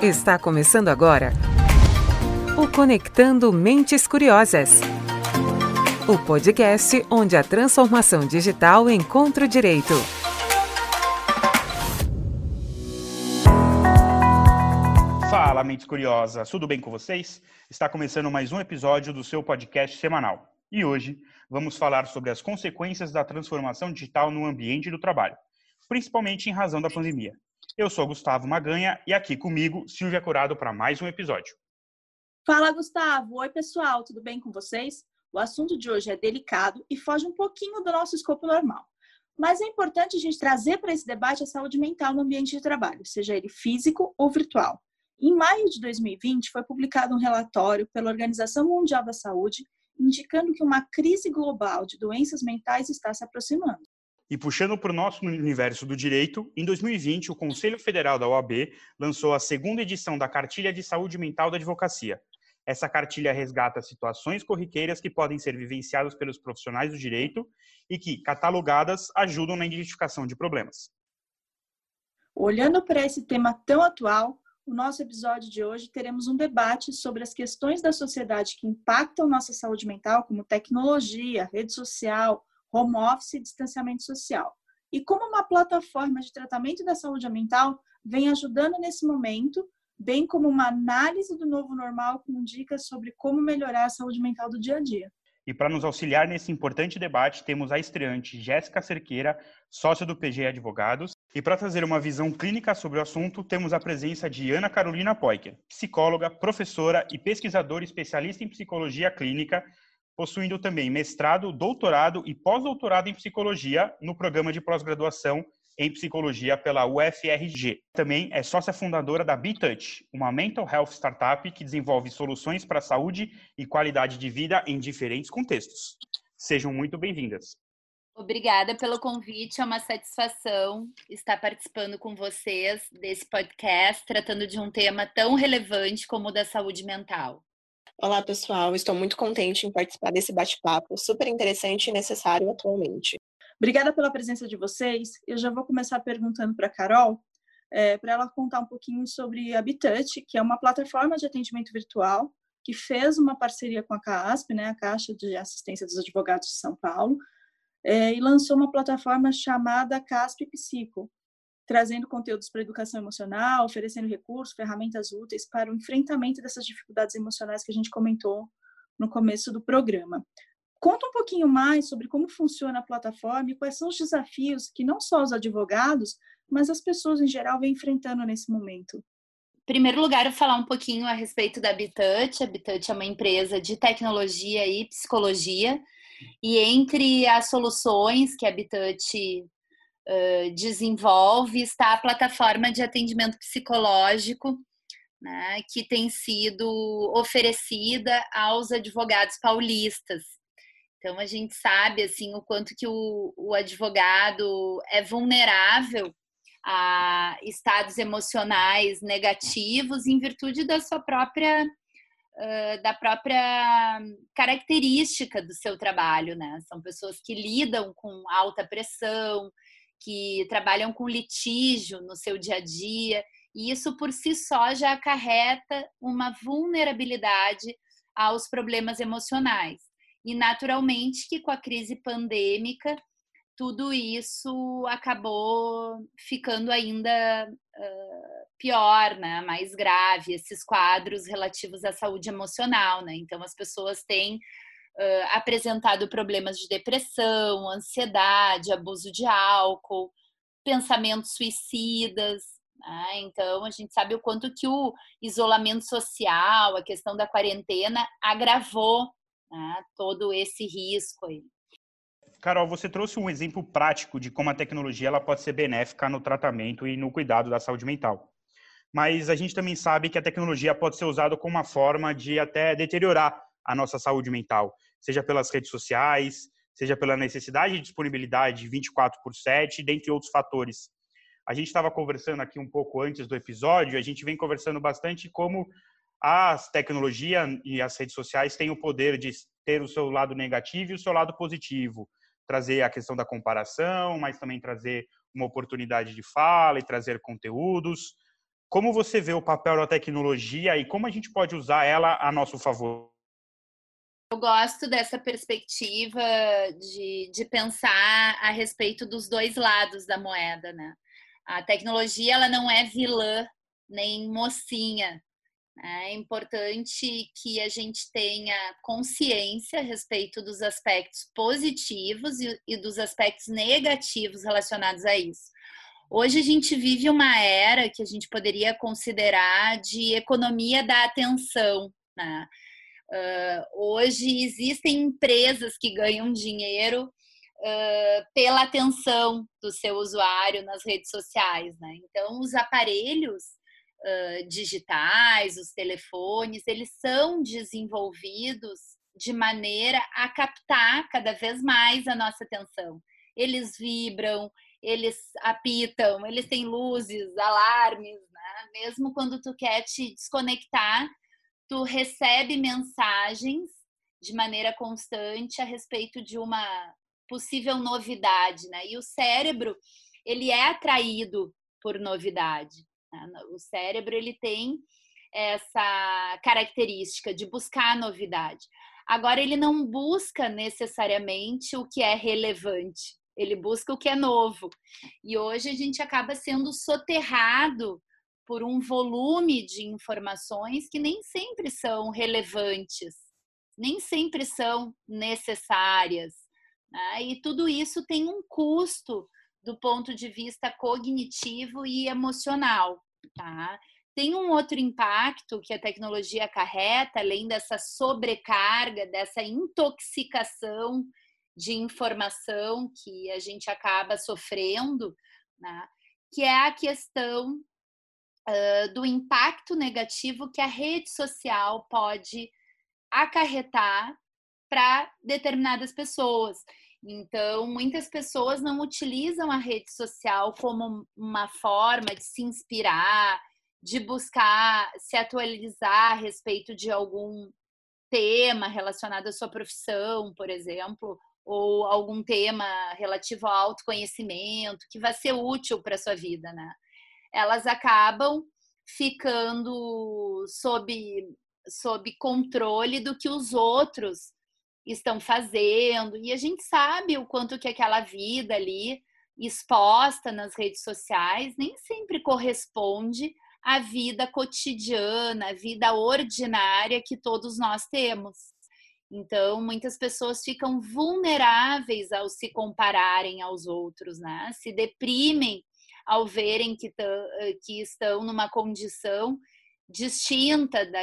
Está começando agora o Conectando Mentes Curiosas. O podcast onde a transformação digital encontra o direito. Fala, mentes curiosas, tudo bem com vocês? Está começando mais um episódio do seu podcast semanal. E hoje vamos falar sobre as consequências da transformação digital no ambiente do trabalho, principalmente em razão da pandemia. Eu sou Gustavo Maganha e aqui comigo Silvia Curado para mais um episódio. Fala, Gustavo. Oi, pessoal, tudo bem com vocês? O assunto de hoje é delicado e foge um pouquinho do nosso escopo normal. Mas é importante a gente trazer para esse debate a saúde mental no ambiente de trabalho, seja ele físico ou virtual. Em maio de 2020, foi publicado um relatório pela Organização Mundial da Saúde indicando que uma crise global de doenças mentais está se aproximando. E puxando para o nosso universo do direito, em 2020, o Conselho Federal da OAB lançou a segunda edição da Cartilha de Saúde Mental da Advocacia. Essa cartilha resgata situações corriqueiras que podem ser vivenciadas pelos profissionais do direito e que, catalogadas, ajudam na identificação de problemas. Olhando para esse tema tão atual, no nosso episódio de hoje teremos um debate sobre as questões da sociedade que impactam nossa saúde mental, como tecnologia, rede social, home office e distanciamento social. E como uma plataforma de tratamento da saúde mental vem ajudando nesse momento, bem como uma análise do novo normal com dicas sobre como melhorar a saúde mental do dia a dia. E para nos auxiliar nesse importante debate, temos a estreante Jéssica Cerqueira, sócia do PG Advogados. E para trazer uma visão clínica sobre o assunto, temos a presença de Ana Carolina Poiker, psicóloga, professora e pesquisadora especialista em psicologia clínica, possuindo também mestrado, doutorado e pós-doutorado em psicologia no programa de pós-graduação em psicologia pela UFRG. Também é sócia fundadora da BeTouch, uma mental health startup que desenvolve soluções para a saúde e qualidade de vida em diferentes contextos. Sejam muito bem-vindas. Obrigada pelo convite, é uma satisfação estar participando com vocês desse podcast, tratando de um tema tão relevante como o da saúde mental. Olá, pessoal. Estou muito contente em participar desse bate-papo super interessante e necessário atualmente. Obrigada pela presença de vocês. Eu já vou começar perguntando para a Carol, é, para ela contar um pouquinho sobre a Bitouch, que é uma plataforma de atendimento virtual que fez uma parceria com a CASP, né, a Caixa de Assistência dos Advogados de São Paulo, é, e lançou uma plataforma chamada CASP Psico, trazendo conteúdos para educação emocional, oferecendo recursos, ferramentas úteis para o enfrentamento dessas dificuldades emocionais que a gente comentou no começo do programa. Conta um pouquinho mais sobre como funciona a plataforma e quais são os desafios que não só os advogados, mas as pessoas em geral vêm enfrentando nesse momento. Em primeiro lugar, eu falar um pouquinho a respeito da Bitouch. A Bitouch é uma empresa de tecnologia e psicologia. E entre as soluções que a Desenvolve está a plataforma de atendimento psicológico, né, que tem sido oferecida aos advogados paulistas. Então a gente sabe assim o quanto que o, o advogado é vulnerável a estados emocionais negativos em virtude da sua própria da própria característica do seu trabalho, né? São pessoas que lidam com alta pressão, que trabalham com litígio no seu dia a dia, e isso por si só já acarreta uma vulnerabilidade aos problemas emocionais. E naturalmente que com a crise pandêmica tudo isso acabou ficando ainda uh, pior, né? mais grave, esses quadros relativos à saúde emocional. Né? Então, as pessoas têm uh, apresentado problemas de depressão, ansiedade, abuso de álcool, pensamentos suicidas. Né? Então, a gente sabe o quanto que o isolamento social, a questão da quarentena, agravou né, todo esse risco aí. Carol, você trouxe um exemplo prático de como a tecnologia ela pode ser benéfica no tratamento e no cuidado da saúde mental. Mas a gente também sabe que a tecnologia pode ser usada como uma forma de até deteriorar a nossa saúde mental seja pelas redes sociais, seja pela necessidade de disponibilidade 24 por 7, dentre outros fatores. A gente estava conversando aqui um pouco antes do episódio, a gente vem conversando bastante como as tecnologias e as redes sociais têm o poder de ter o seu lado negativo e o seu lado positivo. Trazer a questão da comparação, mas também trazer uma oportunidade de fala e trazer conteúdos. como você vê o papel da tecnologia e como a gente pode usar ela a nosso favor? Eu gosto dessa perspectiva de, de pensar a respeito dos dois lados da moeda, né? A tecnologia ela não é vilã nem mocinha. Né? É importante que a gente tenha consciência a respeito dos aspectos positivos e, e dos aspectos negativos relacionados a isso. Hoje a gente vive uma era que a gente poderia considerar de economia da atenção. Né? Uh, hoje existem empresas que ganham dinheiro uh, pela atenção do seu usuário nas redes sociais. Né? Então, os aparelhos uh, digitais, os telefones, eles são desenvolvidos de maneira a captar cada vez mais a nossa atenção. Eles vibram, eles apitam, eles têm luzes, alarmes, né? Mesmo quando tu quer te desconectar, tu recebe mensagens de maneira constante a respeito de uma possível novidade, né? E o cérebro, ele é atraído por novidade. Né? O cérebro, ele tem essa característica de buscar novidade. Agora, ele não busca necessariamente o que é relevante ele busca o que é novo. E hoje a gente acaba sendo soterrado por um volume de informações que nem sempre são relevantes, nem sempre são necessárias. Né? E tudo isso tem um custo do ponto de vista cognitivo e emocional. Tá? Tem um outro impacto que a tecnologia acarreta, além dessa sobrecarga, dessa intoxicação de informação que a gente acaba sofrendo, né? que é a questão uh, do impacto negativo que a rede social pode acarretar para determinadas pessoas. Então, muitas pessoas não utilizam a rede social como uma forma de se inspirar, de buscar se atualizar a respeito de algum tema relacionado à sua profissão, por exemplo, ou algum tema relativo ao autoconhecimento que vai ser útil para a sua vida, né? Elas acabam ficando sob, sob controle do que os outros estão fazendo. E a gente sabe o quanto que aquela vida ali exposta nas redes sociais nem sempre corresponde à vida cotidiana, à vida ordinária que todos nós temos. Então, muitas pessoas ficam vulneráveis ao se compararem aos outros, né? Se deprimem ao verem que, eh, que estão numa condição distinta da,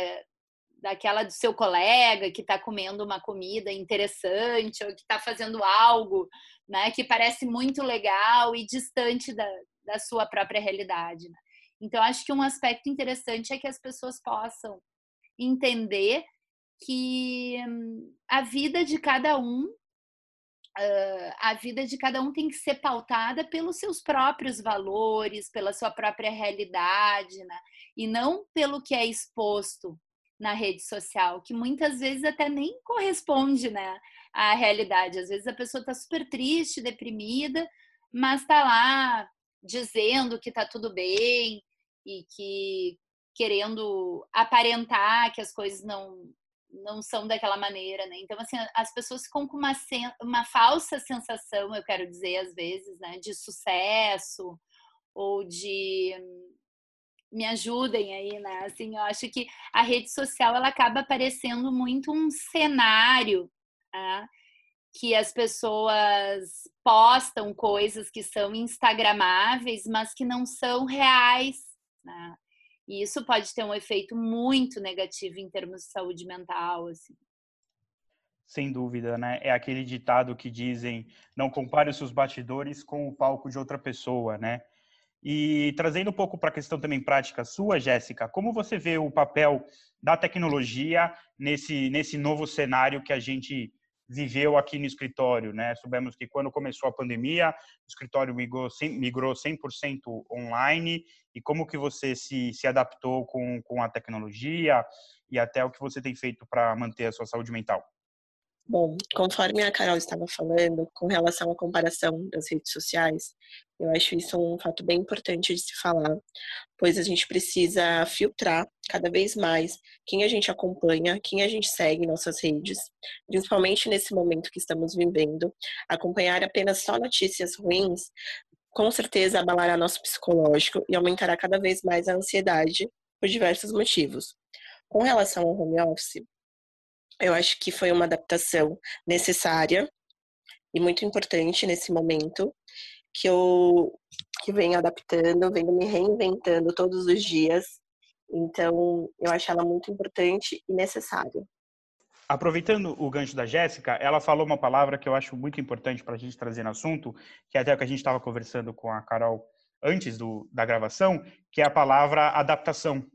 daquela do seu colega que está comendo uma comida interessante ou que está fazendo algo né, que parece muito legal e distante da, da sua própria realidade. Né? Então, acho que um aspecto interessante é que as pessoas possam entender que a vida de cada um a vida de cada um tem que ser pautada pelos seus próprios valores, pela sua própria realidade, né? e não pelo que é exposto na rede social, que muitas vezes até nem corresponde né, à realidade. Às vezes a pessoa está super triste, deprimida, mas está lá dizendo que está tudo bem e que querendo aparentar que as coisas não não são daquela maneira, né? Então, assim, as pessoas ficam com uma, uma falsa sensação, eu quero dizer, às vezes, né? De sucesso ou de me ajudem aí, né? Assim, eu acho que a rede social ela acaba parecendo muito um cenário né? que as pessoas postam coisas que são instagramáveis, mas que não são reais, né? E isso pode ter um efeito muito negativo em termos de saúde mental, assim. Sem dúvida, né? É aquele ditado que dizem: não compare os seus bastidores com o palco de outra pessoa, né? E trazendo um pouco para a questão também prática sua, Jéssica, como você vê o papel da tecnologia nesse, nesse novo cenário que a gente viveu aqui no escritório, né? Soubemos que quando começou a pandemia, o escritório migrou, migrou 100% online e como que você se, se adaptou com, com a tecnologia e até o que você tem feito para manter a sua saúde mental? Bom, conforme a Carol estava falando, com relação à comparação das redes sociais, eu acho isso um fato bem importante de se falar, pois a gente precisa filtrar cada vez mais quem a gente acompanha, quem a gente segue em nossas redes, principalmente nesse momento que estamos vivendo. Acompanhar apenas só notícias ruins, com certeza abalará nosso psicológico e aumentará cada vez mais a ansiedade por diversos motivos. Com relação ao home office, eu acho que foi uma adaptação necessária e muito importante nesse momento, que eu que venho adaptando, venho me reinventando todos os dias. Então, eu acho ela muito importante e necessária. Aproveitando o gancho da Jéssica, ela falou uma palavra que eu acho muito importante para a gente trazer no assunto, que é até o que a gente estava conversando com a Carol antes do, da gravação, que é a palavra adaptação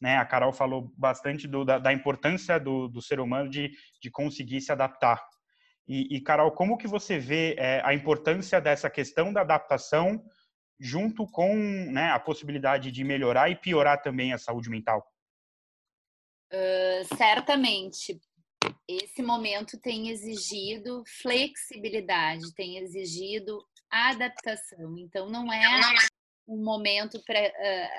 né? A Carol falou bastante do, da, da, importância do, do, ser humano de, de conseguir se adaptar. E, e Carol, como que você vê é, a importância dessa questão da adaptação junto com né, a possibilidade de melhorar e piorar também a saúde mental? Uh, certamente. Esse momento tem exigido flexibilidade, tem exigido adaptação. Então, não é um momento para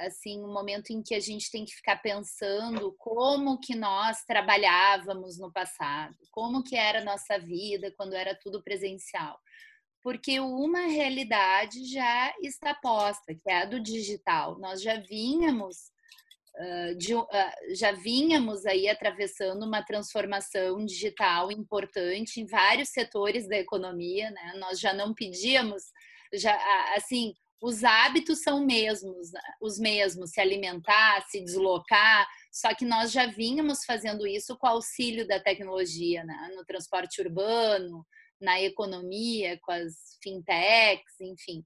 assim um momento em que a gente tem que ficar pensando como que nós trabalhávamos no passado, como que era a nossa vida quando era tudo presencial, porque uma realidade já está posta, que é a do digital. Nós já vínhamos de, uh, já vínhamos aí atravessando uma transformação digital importante em vários setores da economia, né? Nós já não pedíamos já assim os hábitos são mesmos, os mesmos, se alimentar, se deslocar, só que nós já vínhamos fazendo isso com auxílio da tecnologia, né? no transporte urbano, na economia, com as fintechs, enfim.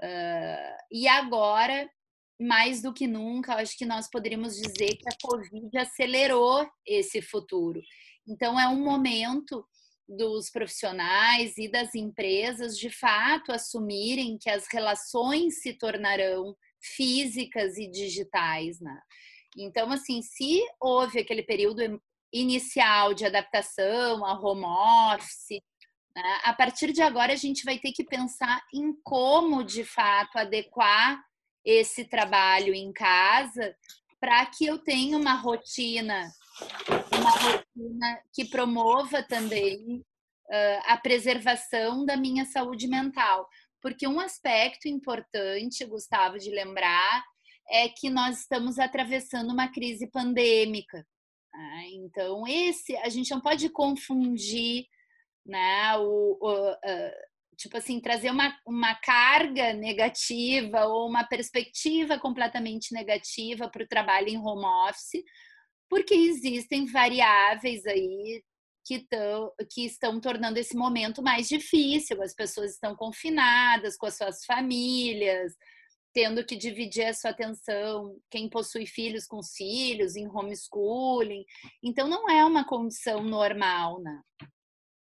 Uh, e agora, mais do que nunca, acho que nós poderíamos dizer que a Covid acelerou esse futuro. Então, é um momento dos profissionais e das empresas de fato assumirem que as relações se tornarão físicas e digitais, né? Então, assim, se houve aquele período inicial de adaptação a home office, né? a partir de agora a gente vai ter que pensar em como de fato adequar esse trabalho em casa para que eu tenha uma rotina uma rotina que promova também uh, a preservação da minha saúde mental. Porque um aspecto importante, Gustavo, de lembrar, é que nós estamos atravessando uma crise pandêmica. Né? Então, esse a gente não pode confundir né, o, o uh, tipo assim, trazer uma, uma carga negativa ou uma perspectiva completamente negativa para o trabalho em home office, porque existem variáveis aí que, tão, que estão tornando esse momento mais difícil. As pessoas estão confinadas com as suas famílias, tendo que dividir a sua atenção, quem possui filhos com filhos, em homeschooling. Então, não é uma condição normal, né?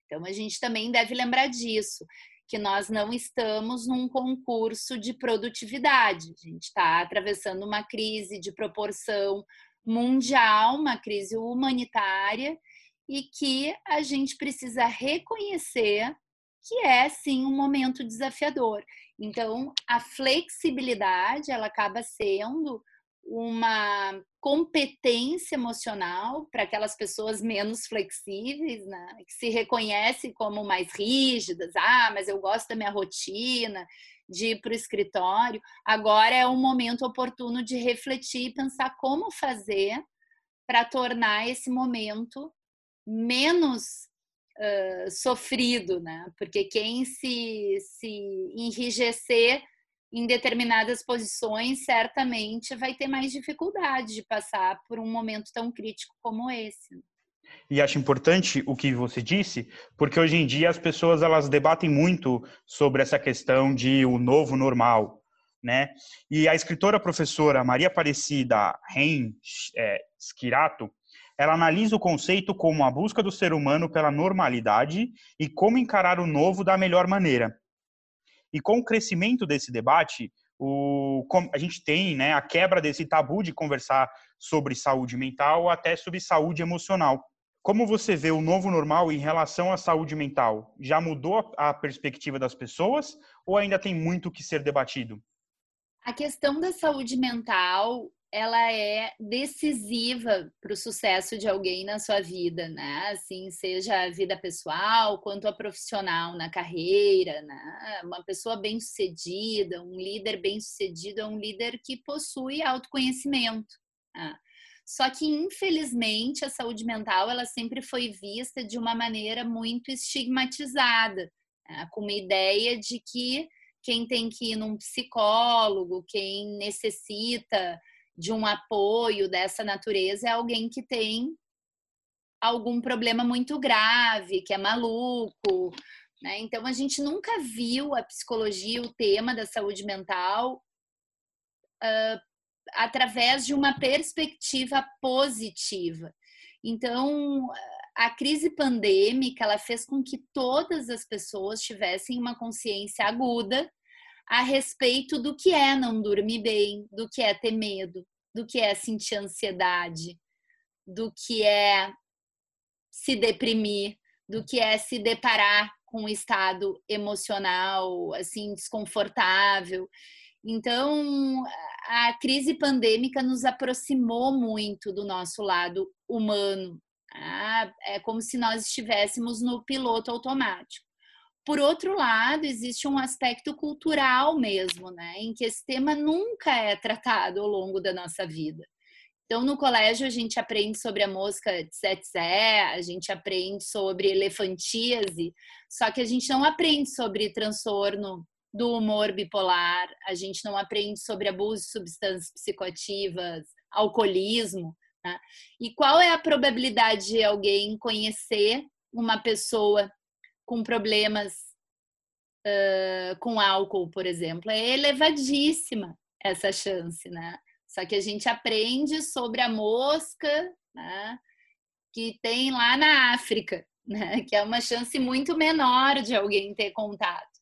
Então, a gente também deve lembrar disso, que nós não estamos num concurso de produtividade. A gente está atravessando uma crise de proporção mundial, uma crise humanitária, e que a gente precisa reconhecer que é sim um momento desafiador. Então, a flexibilidade ela acaba sendo uma competência emocional para aquelas pessoas menos flexíveis, né? que se reconhecem como mais rígidas. Ah, mas eu gosto da minha rotina, de ir para o escritório. Agora é um momento oportuno de refletir e pensar como fazer para tornar esse momento menos uh, sofrido, né? Porque quem se, se enrijecer em determinadas posições certamente vai ter mais dificuldade de passar por um momento tão crítico como esse. E acho importante o que você disse, porque hoje em dia as pessoas elas debatem muito sobre essa questão de o novo normal, né? E a escritora professora Maria Aparecida Rein é, Schirato, ela analisa o conceito como a busca do ser humano pela normalidade e como encarar o novo da melhor maneira. E com o crescimento desse debate, o, a gente tem né, a quebra desse tabu de conversar sobre saúde mental até sobre saúde emocional. Como você vê o novo normal em relação à saúde mental? Já mudou a perspectiva das pessoas ou ainda tem muito que ser debatido? A questão da saúde mental ela é decisiva para o sucesso de alguém na sua vida, né? Assim, seja a vida pessoal quanto a profissional na carreira, né? Uma pessoa bem-sucedida, um líder bem-sucedido é um líder que possui autoconhecimento. Né? Só que, infelizmente, a saúde mental ela sempre foi vista de uma maneira muito estigmatizada, né? com uma ideia de que quem tem que ir num psicólogo, quem necessita de um apoio dessa natureza é alguém que tem algum problema muito grave, que é maluco. Né? Então, a gente nunca viu a psicologia, o tema da saúde mental, uh, através de uma perspectiva positiva. Então, a crise pandêmica ela fez com que todas as pessoas tivessem uma consciência aguda a respeito do que é não dormir bem, do que é ter medo, do que é sentir ansiedade, do que é se deprimir, do que é se deparar com um estado emocional assim desconfortável. Então, a crise pandêmica nos aproximou muito do nosso lado humano. Ah, é como se nós estivéssemos no piloto automático. Por outro lado, existe um aspecto cultural mesmo, né, em que esse tema nunca é tratado ao longo da nossa vida. Então, no colégio, a gente aprende sobre a mosca tsetse, a gente aprende sobre elefantíase, só que a gente não aprende sobre transtorno do humor bipolar, a gente não aprende sobre abuso de substâncias psicoativas, alcoolismo. Né? E qual é a probabilidade de alguém conhecer uma pessoa com problemas uh, com álcool, por exemplo. É elevadíssima essa chance, né? Só que a gente aprende sobre a mosca, né? Que tem lá na África, né? Que é uma chance muito menor de alguém ter contato.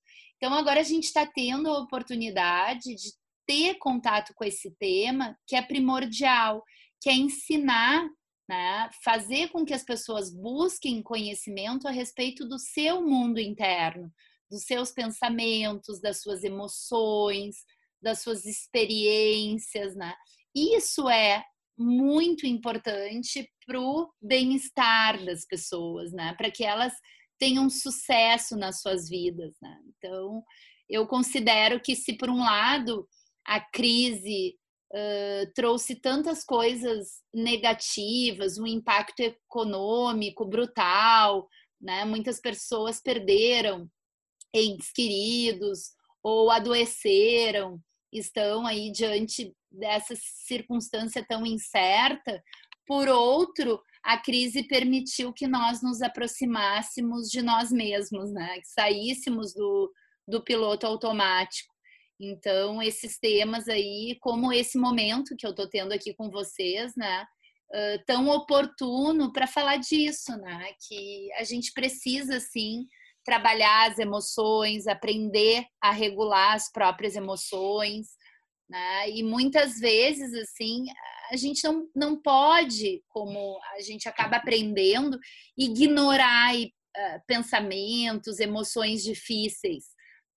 Então agora a gente está tendo a oportunidade de ter contato com esse tema, que é primordial, que é ensinar né? fazer com que as pessoas busquem conhecimento a respeito do seu mundo interno, dos seus pensamentos, das suas emoções, das suas experiências. Né? Isso é muito importante para o bem-estar das pessoas, né? para que elas tenham sucesso nas suas vidas. Né? Então, eu considero que se por um lado a crise uh, trouxe tantas coisas negativas, um impacto econômico brutal, né? Muitas pessoas perderam entes queridos ou adoeceram, estão aí diante dessa circunstância tão incerta. Por outro, a crise permitiu que nós nos aproximássemos de nós mesmos, né? Que saíssemos do, do piloto automático então, esses temas aí, como esse momento que eu estou tendo aqui com vocês, né? Uh, tão oportuno para falar disso, né? Que a gente precisa, sim, trabalhar as emoções, aprender a regular as próprias emoções, né? E muitas vezes, assim, a gente não, não pode, como a gente acaba aprendendo, ignorar uh, pensamentos, emoções difíceis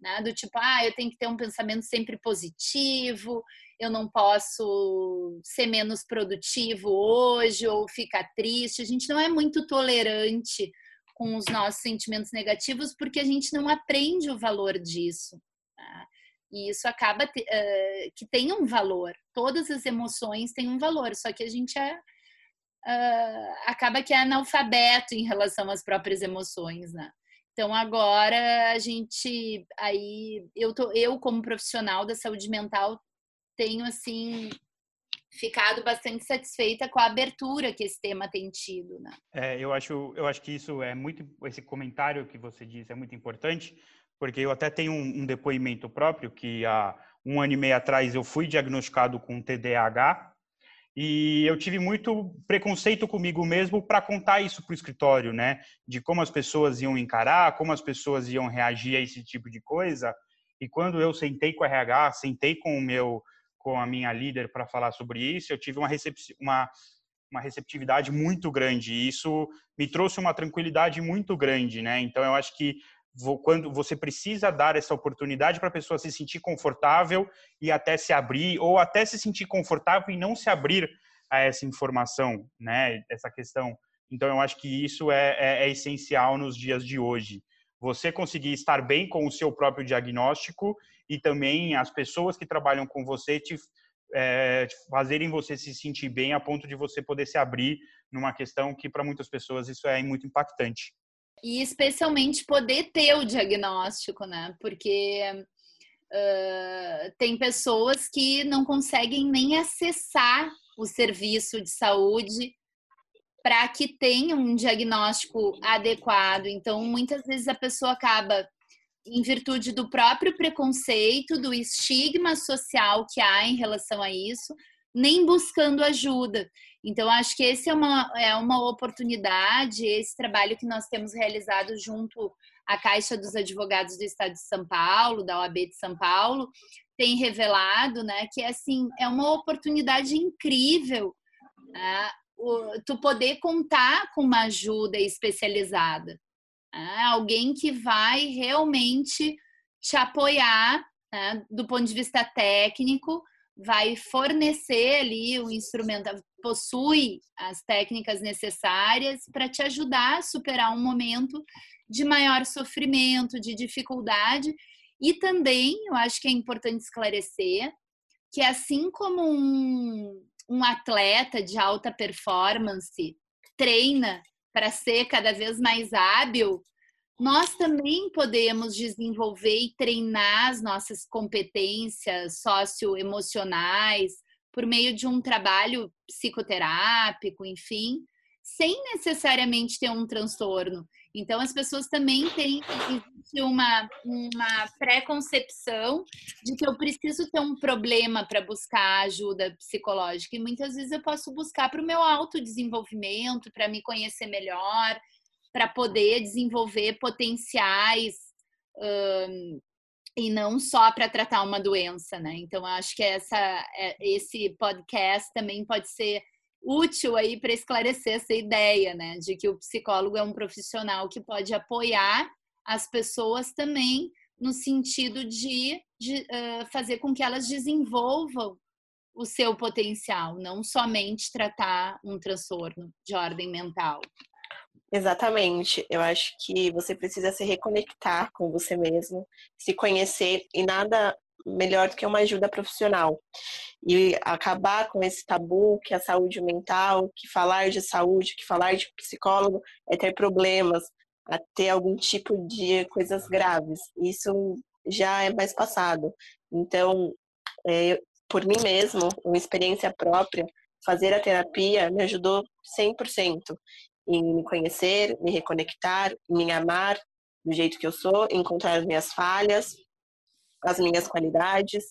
né? Do tipo, ah, eu tenho que ter um pensamento sempre positivo, eu não posso ser menos produtivo hoje ou ficar triste. A gente não é muito tolerante com os nossos sentimentos negativos porque a gente não aprende o valor disso. Tá? E isso acaba uh, que tem um valor. Todas as emoções têm um valor, só que a gente é, uh, acaba que é analfabeto em relação às próprias emoções, né? Então agora a gente aí eu tô eu como profissional da saúde mental tenho assim ficado bastante satisfeita com a abertura que esse tema tem tido, né? É, eu acho eu acho que isso é muito esse comentário que você disse é muito importante porque eu até tenho um, um depoimento próprio que há um ano e meio atrás eu fui diagnosticado com TDAH e eu tive muito preconceito comigo mesmo para contar isso para o escritório, né? De como as pessoas iam encarar, como as pessoas iam reagir a esse tipo de coisa. E quando eu sentei com a RH, sentei com o meu, com a minha líder para falar sobre isso, eu tive uma, uma, uma receptividade muito grande. E isso me trouxe uma tranquilidade muito grande, né? Então eu acho que quando você precisa dar essa oportunidade para a pessoa se sentir confortável e até se abrir ou até se sentir confortável e não se abrir a essa informação, né? Essa questão. Então eu acho que isso é, é, é essencial nos dias de hoje. Você conseguir estar bem com o seu próprio diagnóstico e também as pessoas que trabalham com você te é, fazerem você se sentir bem a ponto de você poder se abrir numa questão que para muitas pessoas isso é muito impactante. E especialmente poder ter o diagnóstico, né? Porque uh, tem pessoas que não conseguem nem acessar o serviço de saúde para que tenha um diagnóstico adequado. Então, muitas vezes a pessoa acaba em virtude do próprio preconceito, do estigma social que há em relação a isso, nem buscando ajuda. Então, acho que esse é uma, é uma oportunidade, esse trabalho que nós temos realizado junto à Caixa dos Advogados do Estado de São Paulo, da OAB de São Paulo, tem revelado, né, que assim é uma oportunidade incrível, né, o, tu poder contar com uma ajuda especializada. Né? Alguém que vai realmente te apoiar né? do ponto de vista técnico, vai fornecer ali o instrumento, possui as técnicas necessárias para te ajudar a superar um momento de maior sofrimento, de dificuldade. E também, eu acho que é importante esclarecer que assim como um, um atleta de alta performance treina para ser cada vez mais hábil, nós também podemos desenvolver e treinar as nossas competências socioemocionais por meio de um trabalho psicoterápico, enfim, sem necessariamente ter um transtorno. Então, as pessoas também têm uma, uma pré-concepção de que eu preciso ter um problema para buscar ajuda psicológica. E muitas vezes eu posso buscar para o meu autodesenvolvimento, para me conhecer melhor, para poder desenvolver potenciais. Um, e não só para tratar uma doença, né? Então, acho que essa, é, esse podcast também pode ser útil aí para esclarecer essa ideia, né, de que o psicólogo é um profissional que pode apoiar as pessoas também no sentido de, de uh, fazer com que elas desenvolvam o seu potencial, não somente tratar um transtorno de ordem mental. Exatamente. Eu acho que você precisa se reconectar com você mesmo, se conhecer e nada melhor do que uma ajuda profissional. E acabar com esse tabu que a saúde mental, que falar de saúde, que falar de psicólogo é ter problemas, a ter algum tipo de coisas graves. Isso já é mais passado. Então, é, por mim mesmo, uma experiência própria, fazer a terapia me ajudou 100% em me conhecer, me reconectar, me amar do jeito que eu sou, encontrar as minhas falhas, as minhas qualidades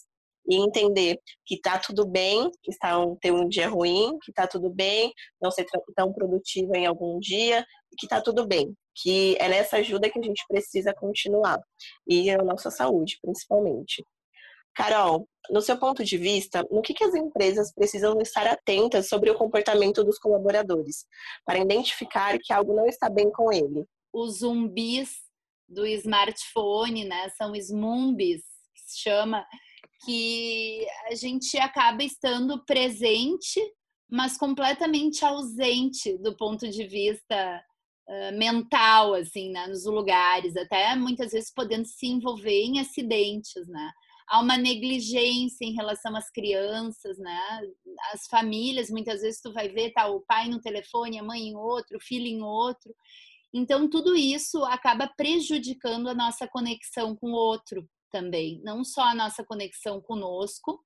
e entender que tá tudo bem estar um, ter um dia ruim, que tá tudo bem não ser tão produtivo em algum dia, que tá tudo bem, que é nessa ajuda que a gente precisa continuar e a nossa saúde, principalmente. Carol, no seu ponto de vista, no que, que as empresas precisam estar atentas sobre o comportamento dos colaboradores para identificar que algo não está bem com ele? Os zumbis do smartphone, né, são smumbis, chama, que a gente acaba estando presente, mas completamente ausente do ponto de vista uh, mental, assim, né, nos lugares, até muitas vezes podendo se envolver em acidentes, né? Há uma negligência em relação às crianças, né? As famílias, muitas vezes tu vai ver, tá o pai no telefone, a mãe em outro, o filho em outro. Então, tudo isso acaba prejudicando a nossa conexão com o outro, também, não só a nossa conexão conosco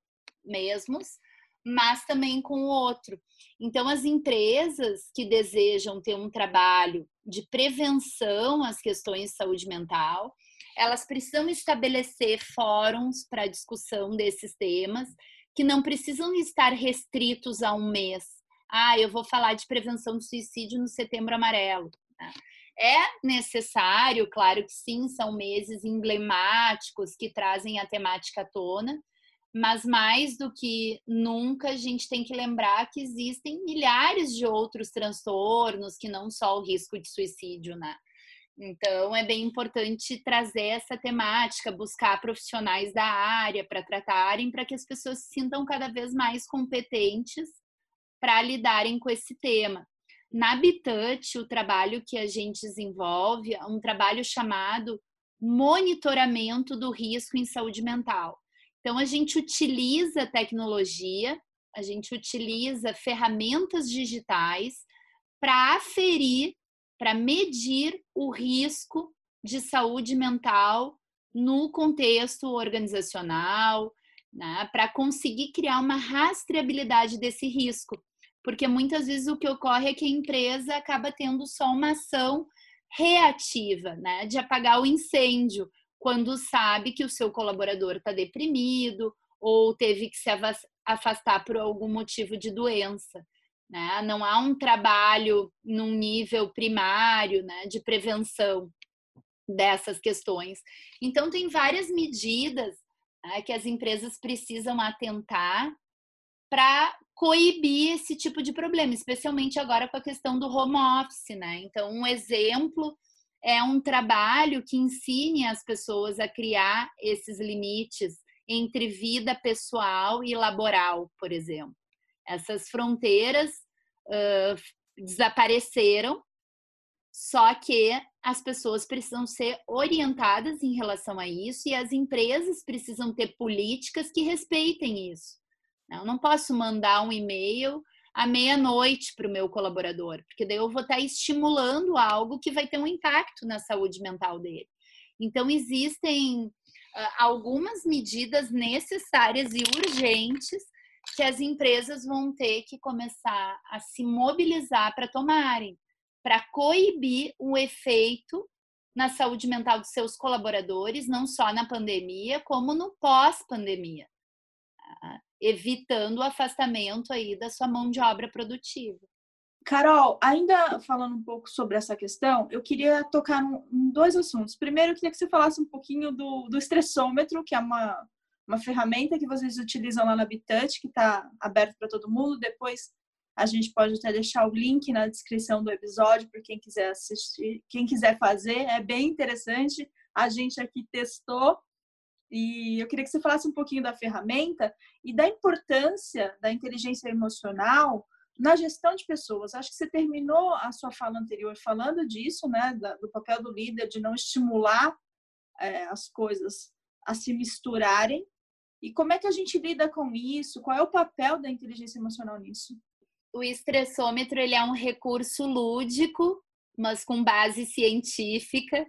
mesmos, mas também com o outro. Então, as empresas que desejam ter um trabalho de prevenção às questões de saúde mental, elas precisam estabelecer fóruns para discussão desses temas, que não precisam estar restritos a um mês. Ah, eu vou falar de prevenção do suicídio no setembro amarelo. Né? É necessário, claro que sim, são meses emblemáticos que trazem a temática à tona, mas mais do que nunca a gente tem que lembrar que existem milhares de outros transtornos que não só o risco de suicídio, né? Então é bem importante trazer essa temática, buscar profissionais da área para tratarem, para que as pessoas se sintam cada vez mais competentes para lidarem com esse tema. Na Habitat, o trabalho que a gente desenvolve é um trabalho chamado monitoramento do risco em saúde mental. Então, a gente utiliza tecnologia, a gente utiliza ferramentas digitais para aferir, para medir o risco de saúde mental no contexto organizacional, né, para conseguir criar uma rastreabilidade desse risco. Porque muitas vezes o que ocorre é que a empresa acaba tendo só uma ação reativa, né, de apagar o incêndio, quando sabe que o seu colaborador está deprimido ou teve que se afastar por algum motivo de doença. Né? Não há um trabalho num nível primário né, de prevenção dessas questões. Então, tem várias medidas né, que as empresas precisam atentar para coibir esse tipo de problema, especialmente agora com a questão do home office, né? Então, um exemplo é um trabalho que ensine as pessoas a criar esses limites entre vida pessoal e laboral, por exemplo. Essas fronteiras uh, desapareceram, só que as pessoas precisam ser orientadas em relação a isso e as empresas precisam ter políticas que respeitem isso. Eu não posso mandar um e-mail à meia-noite para o meu colaborador, porque daí eu vou estar estimulando algo que vai ter um impacto na saúde mental dele. Então, existem algumas medidas necessárias e urgentes que as empresas vão ter que começar a se mobilizar para tomarem, para coibir o efeito na saúde mental dos seus colaboradores, não só na pandemia, como no pós-pandemia evitando o afastamento aí da sua mão de obra produtiva. Carol, ainda falando um pouco sobre essa questão, eu queria tocar em dois assuntos. Primeiro, eu queria que você falasse um pouquinho do, do estressômetro, que é uma, uma ferramenta que vocês utilizam lá na Habitat, que está aberto para todo mundo. Depois a gente pode até deixar o link na descrição do episódio para quem quiser assistir, quem quiser fazer. É bem interessante. A gente aqui testou e eu queria que você falasse um pouquinho da ferramenta e da importância da inteligência emocional na gestão de pessoas. Acho que você terminou a sua fala anterior falando disso, né, do papel do líder de não estimular é, as coisas a se misturarem. E como é que a gente lida com isso? Qual é o papel da inteligência emocional nisso? O estressômetro ele é um recurso lúdico, mas com base científica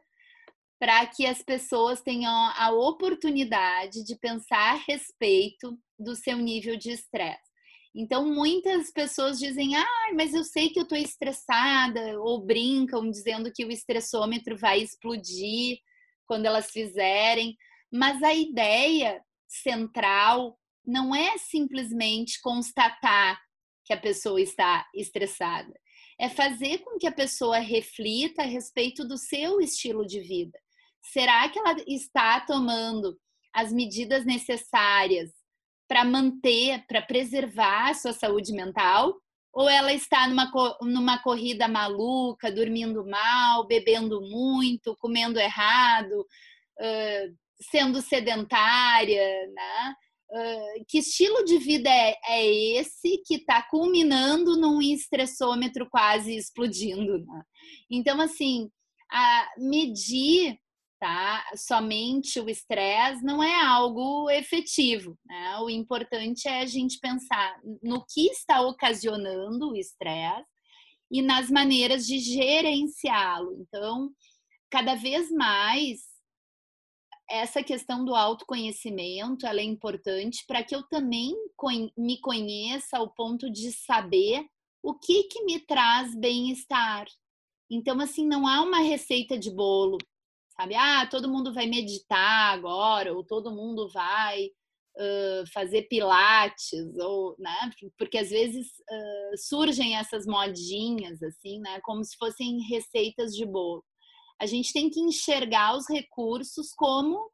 para que as pessoas tenham a oportunidade de pensar a respeito do seu nível de estresse. Então, muitas pessoas dizem, ah, mas eu sei que eu estou estressada, ou brincam dizendo que o estressômetro vai explodir quando elas fizerem, mas a ideia central não é simplesmente constatar que a pessoa está estressada, é fazer com que a pessoa reflita a respeito do seu estilo de vida será que ela está tomando as medidas necessárias para manter, para preservar a sua saúde mental? Ou ela está numa, numa corrida maluca, dormindo mal, bebendo muito, comendo errado, uh, sendo sedentária, né? Uh, que estilo de vida é, é esse que está culminando num estressômetro quase explodindo? Né? Então, assim, a medir tá? Somente o estresse não é algo efetivo, né? O importante é a gente pensar no que está ocasionando o estresse e nas maneiras de gerenciá-lo. Então, cada vez mais essa questão do autoconhecimento ela é importante para que eu também me conheça ao ponto de saber o que que me traz bem-estar. Então, assim, não há uma receita de bolo sabe? Ah, todo mundo vai meditar agora, ou todo mundo vai uh, fazer pilates, ou, né? Porque às vezes uh, surgem essas modinhas, assim, né? Como se fossem receitas de bolo. A gente tem que enxergar os recursos como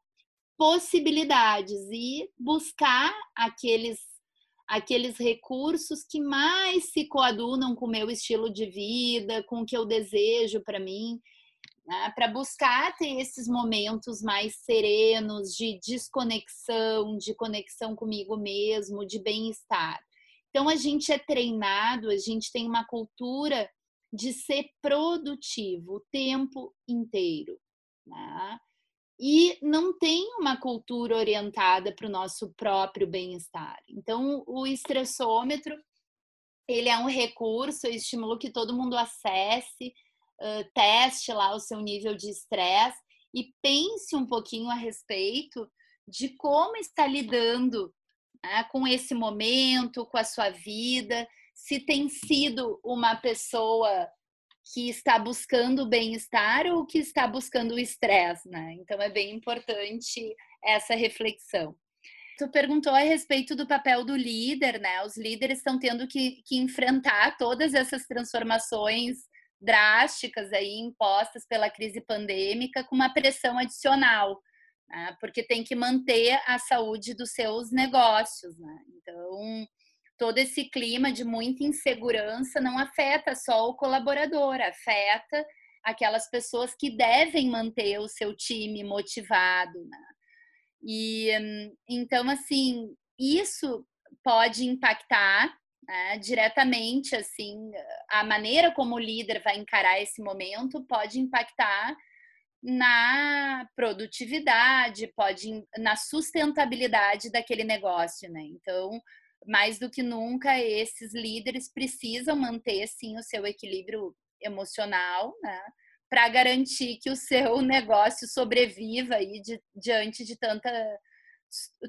possibilidades e buscar aqueles aqueles recursos que mais se coadunam com o meu estilo de vida, com o que eu desejo para mim, né? para buscar ter esses momentos mais serenos de desconexão, de conexão comigo mesmo, de bem-estar. Então a gente é treinado, a gente tem uma cultura de ser produtivo o tempo inteiro. Né? E não tem uma cultura orientada para o nosso próprio bem-estar. Então, o estressômetro ele é um recurso, eu estimulo que todo mundo acesse, uh, teste lá o seu nível de estresse e pense um pouquinho a respeito de como está lidando né, com esse momento, com a sua vida, se tem sido uma pessoa que está buscando o bem-estar ou que está buscando o estresse, né? Então é bem importante essa reflexão. Tu perguntou a respeito do papel do líder, né? Os líderes estão tendo que, que enfrentar todas essas transformações drásticas aí impostas pela crise pandêmica com uma pressão adicional, né? porque tem que manter a saúde dos seus negócios, né? Então todo esse clima de muita insegurança não afeta só o colaborador, afeta aquelas pessoas que devem manter o seu time motivado. Né? E então, assim, isso pode impactar né, diretamente, assim, a maneira como o líder vai encarar esse momento pode impactar na produtividade, pode na sustentabilidade daquele negócio, né? Então, mais do que nunca, esses líderes precisam manter, sim, o seu equilíbrio emocional, né? Para garantir que o seu negócio sobreviva aí de, diante de tanta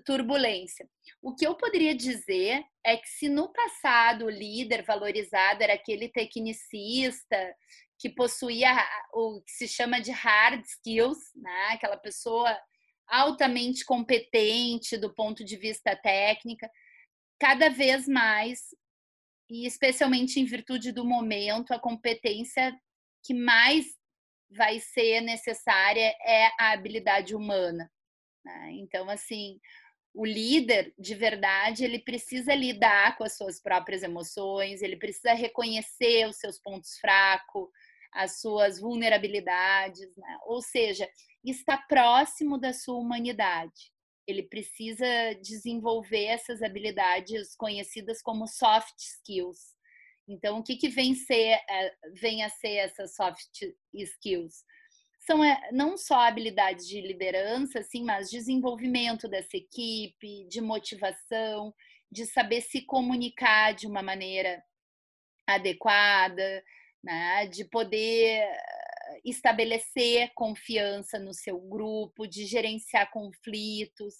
turbulência. O que eu poderia dizer é que se no passado o líder valorizado era aquele tecnicista que possuía o que se chama de hard skills, né? aquela pessoa altamente competente do ponto de vista técnica, cada vez mais, e especialmente em virtude do momento, a competência que mais vai ser necessária é a habilidade humana. Né? Então, assim, o líder de verdade ele precisa lidar com as suas próprias emoções, ele precisa reconhecer os seus pontos fracos, as suas vulnerabilidades, né? ou seja, está próximo da sua humanidade ele precisa desenvolver essas habilidades conhecidas como soft skills. Então, o que, que vem, ser, eh, vem a ser essas soft skills? São eh, não só habilidades de liderança, assim, mas desenvolvimento dessa equipe, de motivação, de saber se comunicar de uma maneira adequada, né? de poder estabelecer confiança no seu grupo, de gerenciar conflitos.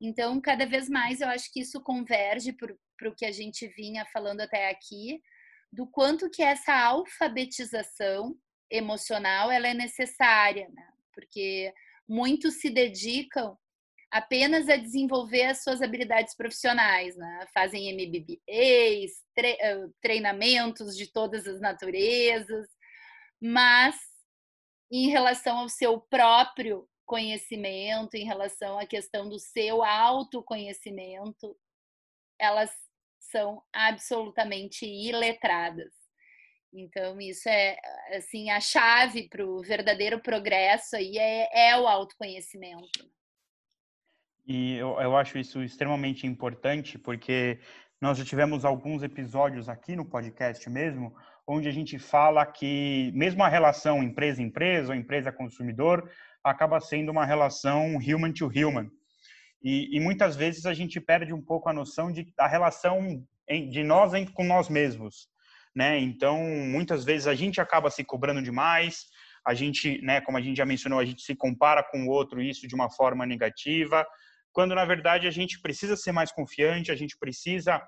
Então, cada vez mais eu acho que isso converge para o que a gente vinha falando até aqui, do quanto que essa alfabetização emocional ela é necessária, né? porque muitos se dedicam apenas a desenvolver as suas habilidades profissionais, né? fazem MBBAs, treinamentos de todas as naturezas, mas em relação ao seu próprio conhecimento, em relação à questão do seu autoconhecimento, elas são absolutamente iletradas. Então, isso é assim a chave para o verdadeiro progresso aí é, é o autoconhecimento. E eu, eu acho isso extremamente importante, porque nós já tivemos alguns episódios aqui no podcast mesmo, onde a gente fala que mesmo a relação empresa-empresa ou empresa-consumidor acaba sendo uma relação human to human. E, e, muitas vezes a gente perde um pouco a noção de a relação de nós com nós mesmos, né? Então, muitas vezes a gente acaba se cobrando demais, a gente, né, como a gente já mencionou, a gente se compara com o outro, isso de uma forma negativa, quando na verdade a gente precisa ser mais confiante, a gente precisa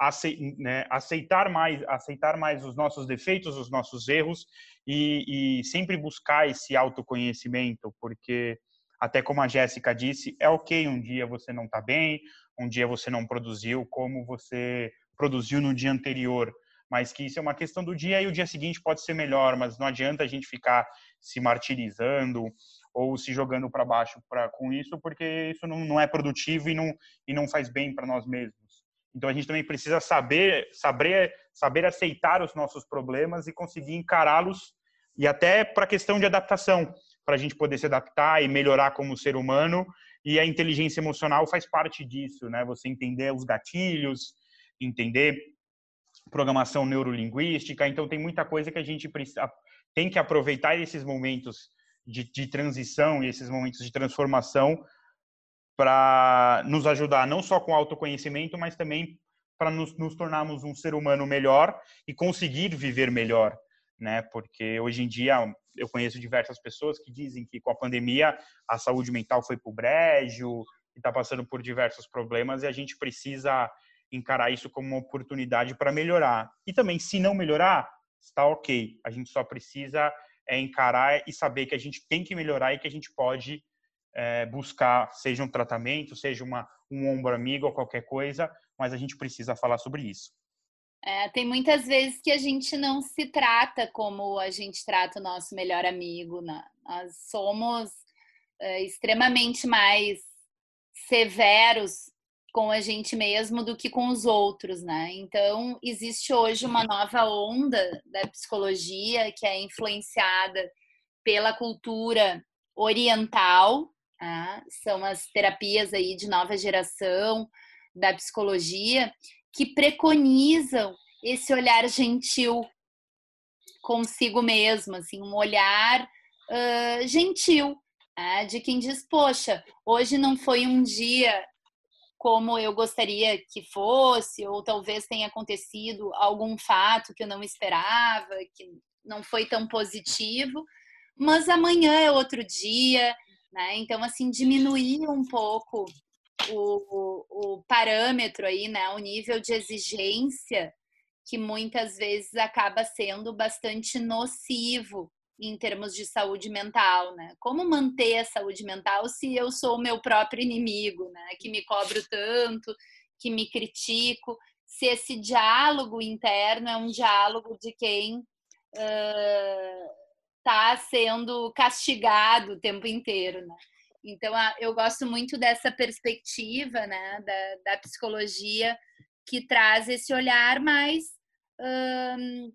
aceitar mais aceitar mais os nossos defeitos, os nossos erros e, e sempre buscar esse autoconhecimento, porque até como a Jéssica disse, é ok um dia você não está bem, um dia você não produziu como você produziu no dia anterior, mas que isso é uma questão do dia e o dia seguinte pode ser melhor, mas não adianta a gente ficar se martirizando ou se jogando para baixo pra, com isso, porque isso não, não é produtivo e não, e não faz bem para nós mesmos. Então a gente também precisa saber, saber, saber aceitar os nossos problemas e conseguir encará-los e até para a questão de adaptação, para a gente poder se adaptar e melhorar como ser humano. E a inteligência emocional faz parte disso, né? Você entender os gatilhos, entender programação neurolinguística. Então tem muita coisa que a gente precisa, tem que aproveitar esses momentos de, de transição e esses momentos de transformação para nos ajudar não só com autoconhecimento, mas também para nos, nos, tornarmos um ser humano melhor e conseguir viver melhor, né? Porque hoje em dia eu conheço diversas pessoas que dizem que com a pandemia a saúde mental foi para o brejo, e está passando por diversos problemas e a gente precisa encarar isso como uma oportunidade para melhorar. E também, se não melhorar, está ok. A gente só precisa é, encarar e saber que a gente tem que melhorar e que a gente pode é, buscar, seja um tratamento, seja uma, um ombro amigo ou qualquer coisa, mas a gente precisa falar sobre isso. É, tem muitas vezes que a gente não se trata como a gente trata o nosso melhor amigo. Né? Nós somos é, extremamente mais severos com a gente mesmo do que com os outros, né? Então, existe hoje uma nova onda da psicologia que é influenciada pela cultura oriental, ah, são as terapias aí de nova geração da psicologia que preconizam esse olhar gentil consigo mesmo, assim, um olhar uh, gentil, né? de quem diz, poxa, hoje não foi um dia como eu gostaria que fosse, ou talvez tenha acontecido algum fato que eu não esperava, que não foi tão positivo, mas amanhã é outro dia, né? Então, assim, diminuir um pouco o, o, o parâmetro aí, né? O nível de exigência que muitas vezes acaba sendo bastante nocivo em termos de saúde mental, né? Como manter a saúde mental se eu sou o meu próprio inimigo, né? Que me cobro tanto, que me critico. Se esse diálogo interno é um diálogo de quem está uh, sendo castigado o tempo inteiro, né? Então, eu gosto muito dessa perspectiva, né, da, da psicologia que traz esse olhar mais uh,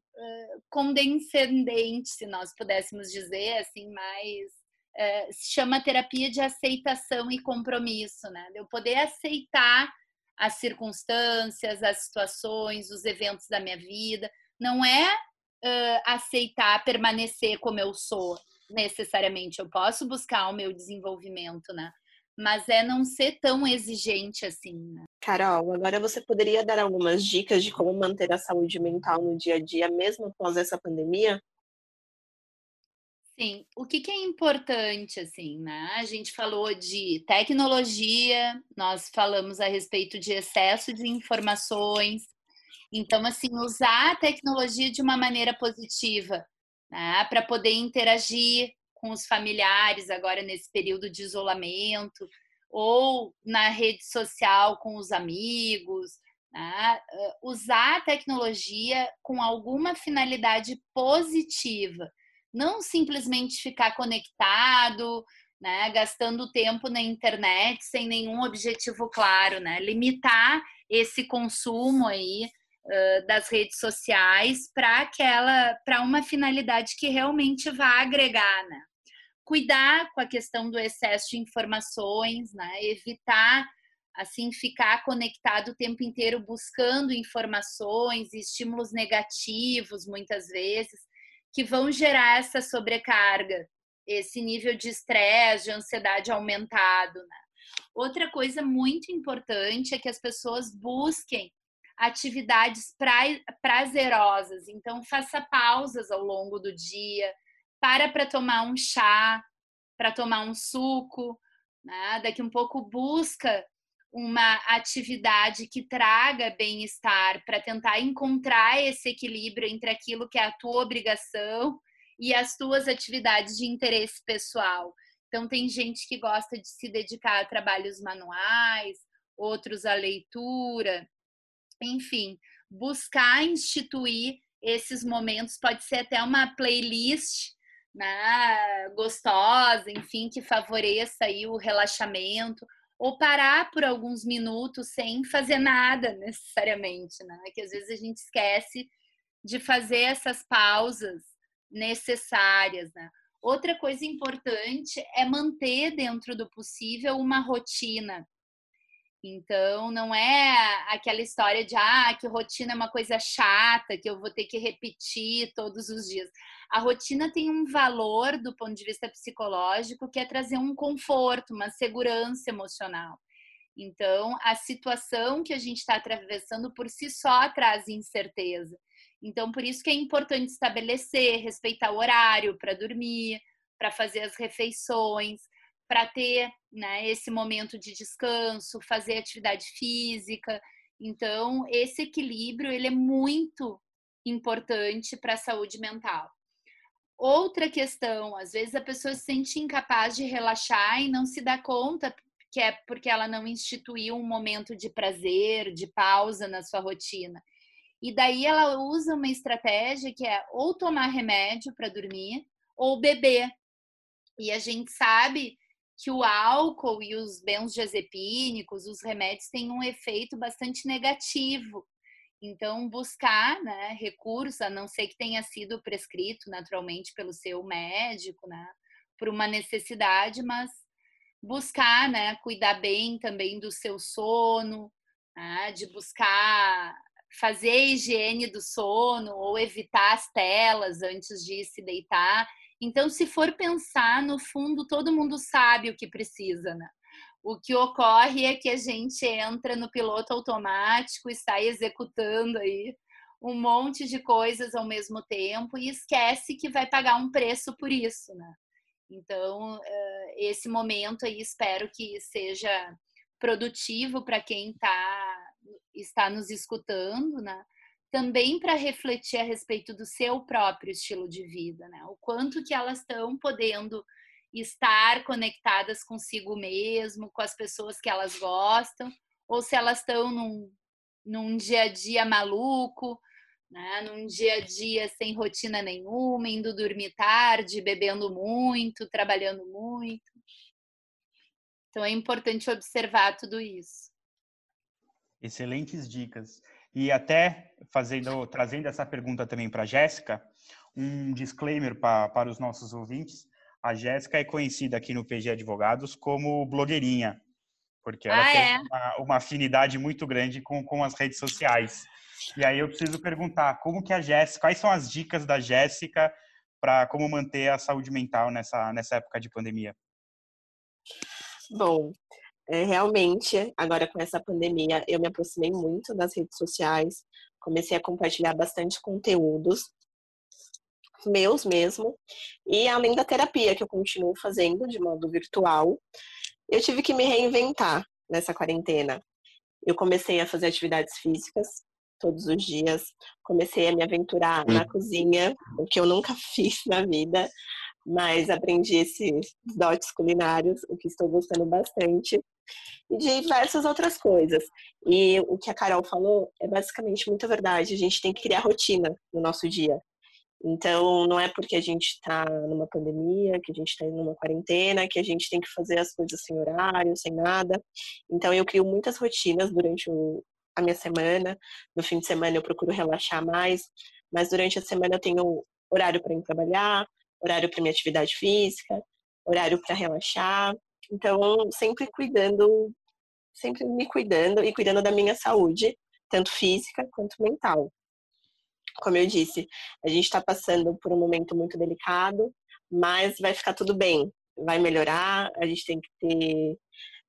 condescendente, se nós pudéssemos dizer, assim, mais uh, se chama terapia de aceitação e compromisso, né? Eu poder aceitar as circunstâncias, as situações, os eventos da minha vida. Não é uh, aceitar permanecer como eu sou, necessariamente. Eu posso buscar o meu desenvolvimento, né? Mas é não ser tão exigente assim, né? Carol, agora você poderia dar algumas dicas de como manter a saúde mental no dia a dia, mesmo após essa pandemia? Sim, o que, que, é importante, assim, né? A gente falou de tecnologia, nós falamos a respeito de excesso de informações. Então, assim, usar a tecnologia de uma maneira positiva, né? Para poder interagir com os familiares agora nesse período de isolamento, ou na rede social com os amigos, né? usar a tecnologia com alguma finalidade positiva, não simplesmente ficar conectado, né? gastando tempo na internet sem nenhum objetivo claro, né? limitar esse consumo aí das redes sociais para aquela para uma finalidade que realmente vá agregar, né? cuidar com a questão do excesso de informações, né? evitar assim ficar conectado o tempo inteiro buscando informações e estímulos negativos muitas vezes que vão gerar essa sobrecarga, esse nível de estresse, de ansiedade aumentado. Né? Outra coisa muito importante é que as pessoas busquem atividades pra, prazerosas, então faça pausas ao longo do dia, para para tomar um chá, para tomar um suco, né? daqui um pouco busca uma atividade que traga bem-estar para tentar encontrar esse equilíbrio entre aquilo que é a tua obrigação e as tuas atividades de interesse pessoal. Então tem gente que gosta de se dedicar a trabalhos manuais, outros à leitura, enfim, buscar instituir esses momentos pode ser até uma playlist né, gostosa, enfim, que favoreça aí o relaxamento, ou parar por alguns minutos sem fazer nada necessariamente, né? Que às vezes a gente esquece de fazer essas pausas necessárias, né? Outra coisa importante é manter dentro do possível uma rotina. Então, não é aquela história de ah, que rotina é uma coisa chata, que eu vou ter que repetir todos os dias. A rotina tem um valor do ponto de vista psicológico que é trazer um conforto, uma segurança emocional. Então, a situação que a gente está atravessando por si só traz incerteza. Então, por isso que é importante estabelecer, respeitar o horário para dormir, para fazer as refeições, para ter né, esse momento de descanso, fazer atividade física. Então, esse equilíbrio ele é muito importante para a saúde mental. Outra questão, às vezes a pessoa se sente incapaz de relaxar e não se dá conta que é porque ela não instituiu um momento de prazer, de pausa na sua rotina. E daí ela usa uma estratégia que é ou tomar remédio para dormir ou beber. E a gente sabe que o álcool e os benzodiazepínicos, os remédios, têm um efeito bastante negativo. Então, buscar né, recursos, a não ser que tenha sido prescrito naturalmente pelo seu médico, né, por uma necessidade, mas buscar né, cuidar bem também do seu sono, né, de buscar fazer higiene do sono ou evitar as telas antes de se deitar. Então, se for pensar, no fundo, todo mundo sabe o que precisa, né? O que ocorre é que a gente entra no piloto automático e sai executando aí um monte de coisas ao mesmo tempo e esquece que vai pagar um preço por isso, né? Então, eh, esse momento aí espero que seja produtivo para quem tá, está nos escutando, né? Também para refletir a respeito do seu próprio estilo de vida, né? O quanto que elas estão podendo estar conectadas consigo mesmo, com as pessoas que elas gostam, ou se elas estão num, num dia a dia maluco, né? num dia a dia sem rotina nenhuma, indo dormir tarde, bebendo muito, trabalhando muito. Então é importante observar tudo isso. Excelentes dicas. E até fazendo, trazendo essa pergunta também para a Jéssica, um disclaimer pra, para os nossos ouvintes. A Jéssica é conhecida aqui no PG Advogados como blogueirinha, porque ela ah, tem é? uma, uma, afinidade muito grande com, com as redes sociais. E aí eu preciso perguntar, como que a Jéssica, quais são as dicas da Jéssica para como manter a saúde mental nessa, nessa época de pandemia? Bom, é, realmente, agora com essa pandemia, eu me aproximei muito das redes sociais, comecei a compartilhar bastante conteúdos meus mesmo, e além da terapia que eu continuo fazendo de modo virtual, eu tive que me reinventar nessa quarentena. Eu comecei a fazer atividades físicas todos os dias, comecei a me aventurar na cozinha, o que eu nunca fiz na vida mas aprendi esses dotes culinários, o que estou gostando bastante, e diversas outras coisas. E o que a Carol falou é basicamente muita verdade. A gente tem que criar rotina no nosso dia. Então, não é porque a gente está numa pandemia, que a gente está numa quarentena, que a gente tem que fazer as coisas sem horário, sem nada. Então, eu crio muitas rotinas durante o, a minha semana. No fim de semana, eu procuro relaxar mais, mas durante a semana eu tenho horário para ir trabalhar, horário para minha atividade física, horário para relaxar. Então, sempre cuidando, sempre me cuidando e cuidando da minha saúde, tanto física quanto mental. Como eu disse, a gente está passando por um momento muito delicado, mas vai ficar tudo bem, vai melhorar. A gente tem que ter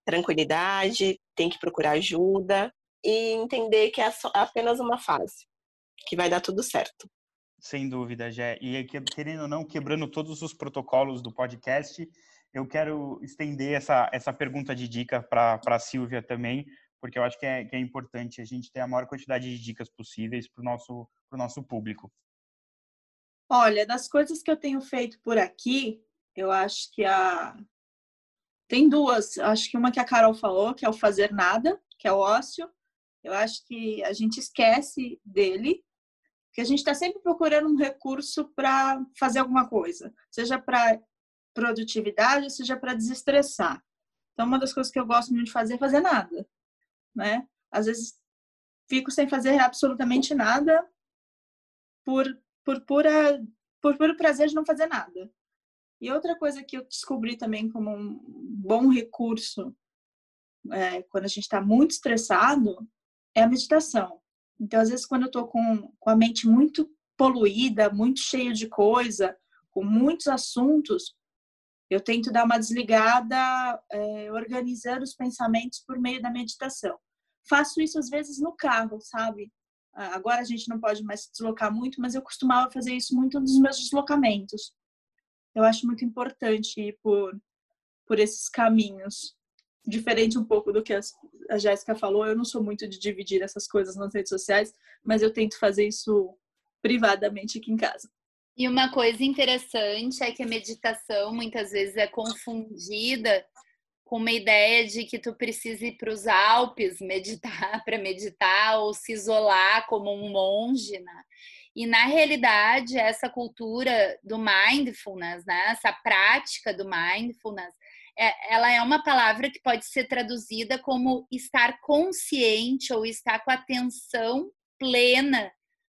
tranquilidade, tem que procurar ajuda e entender que é apenas uma fase, que vai dar tudo certo. Sem dúvida, Jé. E querendo ou não, quebrando todos os protocolos do podcast, eu quero estender essa, essa pergunta de dica para a Silvia também, porque eu acho que é, que é importante a gente ter a maior quantidade de dicas possíveis para o nosso, nosso público. Olha, das coisas que eu tenho feito por aqui, eu acho que a. Tem duas. Acho que uma que a Carol falou, que é o fazer nada, que é o ócio. Eu acho que a gente esquece dele Porque a gente está sempre procurando um recurso para fazer alguma coisa, seja para produtividade, seja para desestressar. Então, uma das coisas que eu gosto muito de fazer é fazer nada, né? Às vezes fico sem fazer absolutamente nada por por pura por puro prazer de não fazer nada. E outra coisa que eu descobri também como um bom recurso é, quando a gente está muito estressado é a meditação. Então, às vezes, quando eu estou com, com a mente muito poluída, muito cheia de coisa, com muitos assuntos, eu tento dar uma desligada, é, organizando os pensamentos por meio da meditação. Faço isso às vezes no carro, sabe? Agora a gente não pode mais se deslocar muito, mas eu costumava fazer isso muito nos meus deslocamentos. Eu acho muito importante ir por, por esses caminhos. Diferente um pouco do que a Jéssica falou, eu não sou muito de dividir essas coisas nas redes sociais, mas eu tento fazer isso privadamente aqui em casa. E uma coisa interessante é que a meditação muitas vezes é confundida com uma ideia de que tu precisa ir para os Alpes meditar para meditar ou se isolar como um monge, né? E na realidade, essa cultura do mindfulness, né? essa prática do mindfulness, é, ela é uma palavra que pode ser traduzida como estar consciente ou estar com atenção plena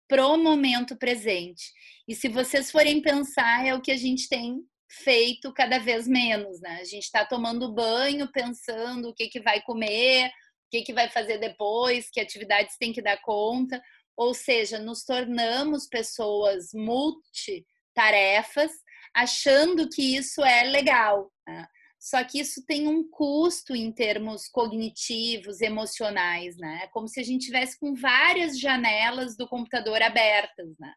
pro momento presente. E se vocês forem pensar, é o que a gente tem feito cada vez menos, né? A gente está tomando banho pensando o que, que vai comer, o que, que vai fazer depois, que atividades tem que dar conta. Ou seja, nos tornamos pessoas multitarefas, achando que isso é legal. Né? Só que isso tem um custo em termos cognitivos, emocionais, né? É como se a gente tivesse com várias janelas do computador abertas, né?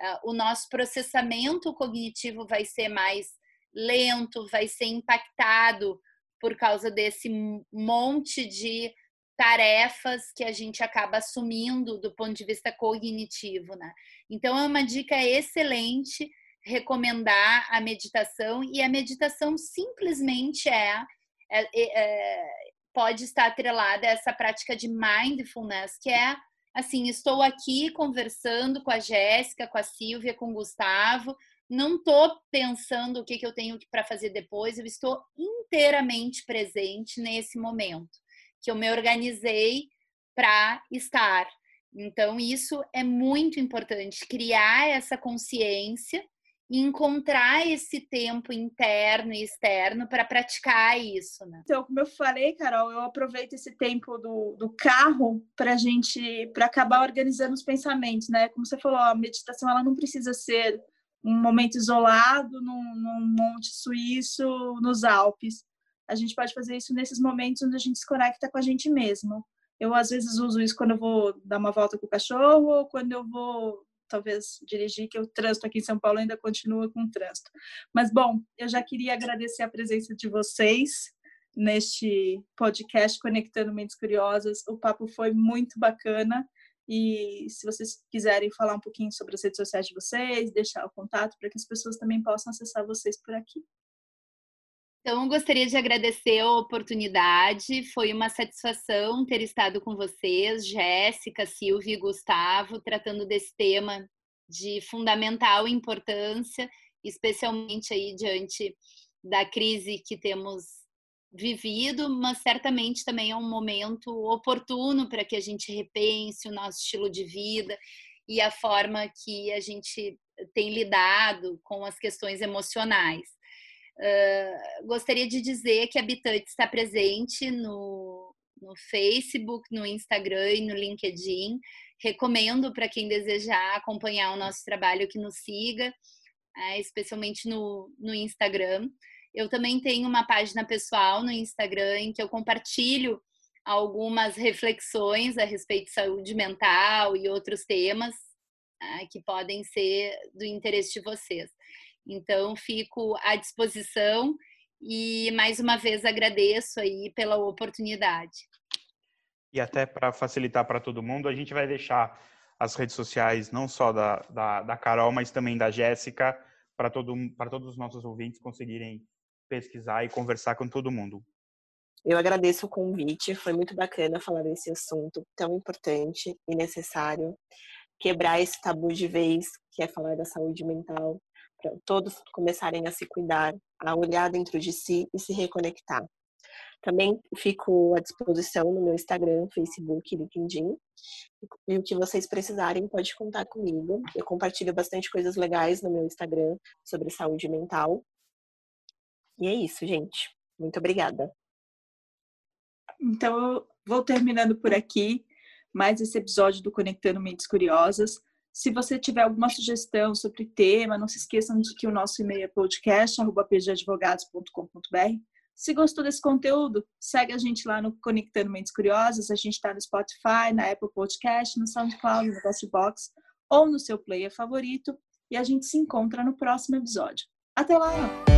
Ah, o nosso processamento cognitivo vai ser mais lento, vai ser impactado por causa desse monte de tarefas que a gente acaba assumindo do ponto de vista cognitivo, né? Então é uma dica excelente recomendar a meditação e a meditação simplesmente é, é, é pode estar atrelada a essa prática de mindfulness que é assim, estou aqui conversando com a Jéssica, com a Silvia, com o Gustavo, não estou pensando o que, que eu tenho para fazer depois, eu estou inteiramente presente nesse momento, que eu me organizei para estar. Então, isso é muito importante, criar essa consciência e encontrar esse tempo interno e externo para praticar isso, né? Então, como eu falei, Carol, eu aproveito esse tempo do, do carro para gente, para acabar organizando os pensamentos, né? Como você falou, a meditação ela não precisa ser um momento isolado num, num monte suíço nos Alpes. A gente pode fazer isso nesses momentos onde a gente se conecta com a gente mesmo. Eu às vezes uso isso quando eu vou dar uma volta com o cachorro, ou quando eu vou talvez dirigir, que o trânsito aqui em São Paulo ainda continua com trânsito. Mas, bom, eu já queria agradecer a presença de vocês neste podcast Conectando Mentes Curiosas. O papo foi muito bacana. E se vocês quiserem falar um pouquinho sobre as redes sociais de vocês, deixar o contato para que as pessoas também possam acessar vocês por aqui. Então, gostaria de agradecer a oportunidade. Foi uma satisfação ter estado com vocês, Jéssica, Silvia e Gustavo, tratando desse tema de fundamental importância, especialmente aí diante da crise que temos vivido, mas certamente também é um momento oportuno para que a gente repense o nosso estilo de vida e a forma que a gente tem lidado com as questões emocionais. Uh, gostaria de dizer que a Habitante está presente no, no Facebook, no Instagram e no LinkedIn. Recomendo para quem desejar acompanhar o nosso trabalho que nos siga, é, especialmente no, no Instagram. Eu também tenho uma página pessoal no Instagram em que eu compartilho algumas reflexões a respeito de saúde mental e outros temas né, que podem ser do interesse de vocês. Então, fico à disposição e mais uma vez agradeço aí pela oportunidade. E até para facilitar para todo mundo, a gente vai deixar as redes sociais não só da, da, da Carol, mas também da Jéssica, para todo, todos os nossos ouvintes conseguirem pesquisar e conversar com todo mundo. Eu agradeço o convite, foi muito bacana falar desse assunto tão importante e necessário quebrar esse tabu de vez, que é falar da saúde mental, para todos começarem a se cuidar, a olhar dentro de si e se reconectar. Também fico à disposição no meu Instagram, Facebook, LinkedIn. E o que vocês precisarem, pode contar comigo. Eu compartilho bastante coisas legais no meu Instagram sobre saúde mental. E é isso, gente. Muito obrigada. Então, eu vou terminando por aqui mais esse episódio do Conectando Mentes Curiosas. Se você tiver alguma sugestão sobre tema, não se esqueçam de que o nosso e-mail é podcast.pgadvogados.com.br. Se gostou desse conteúdo, segue a gente lá no Conectando Mentes Curiosas. A gente está no Spotify, na Apple Podcast, no SoundCloud, no Castbox ou no seu player favorito. E a gente se encontra no próximo episódio. Até lá!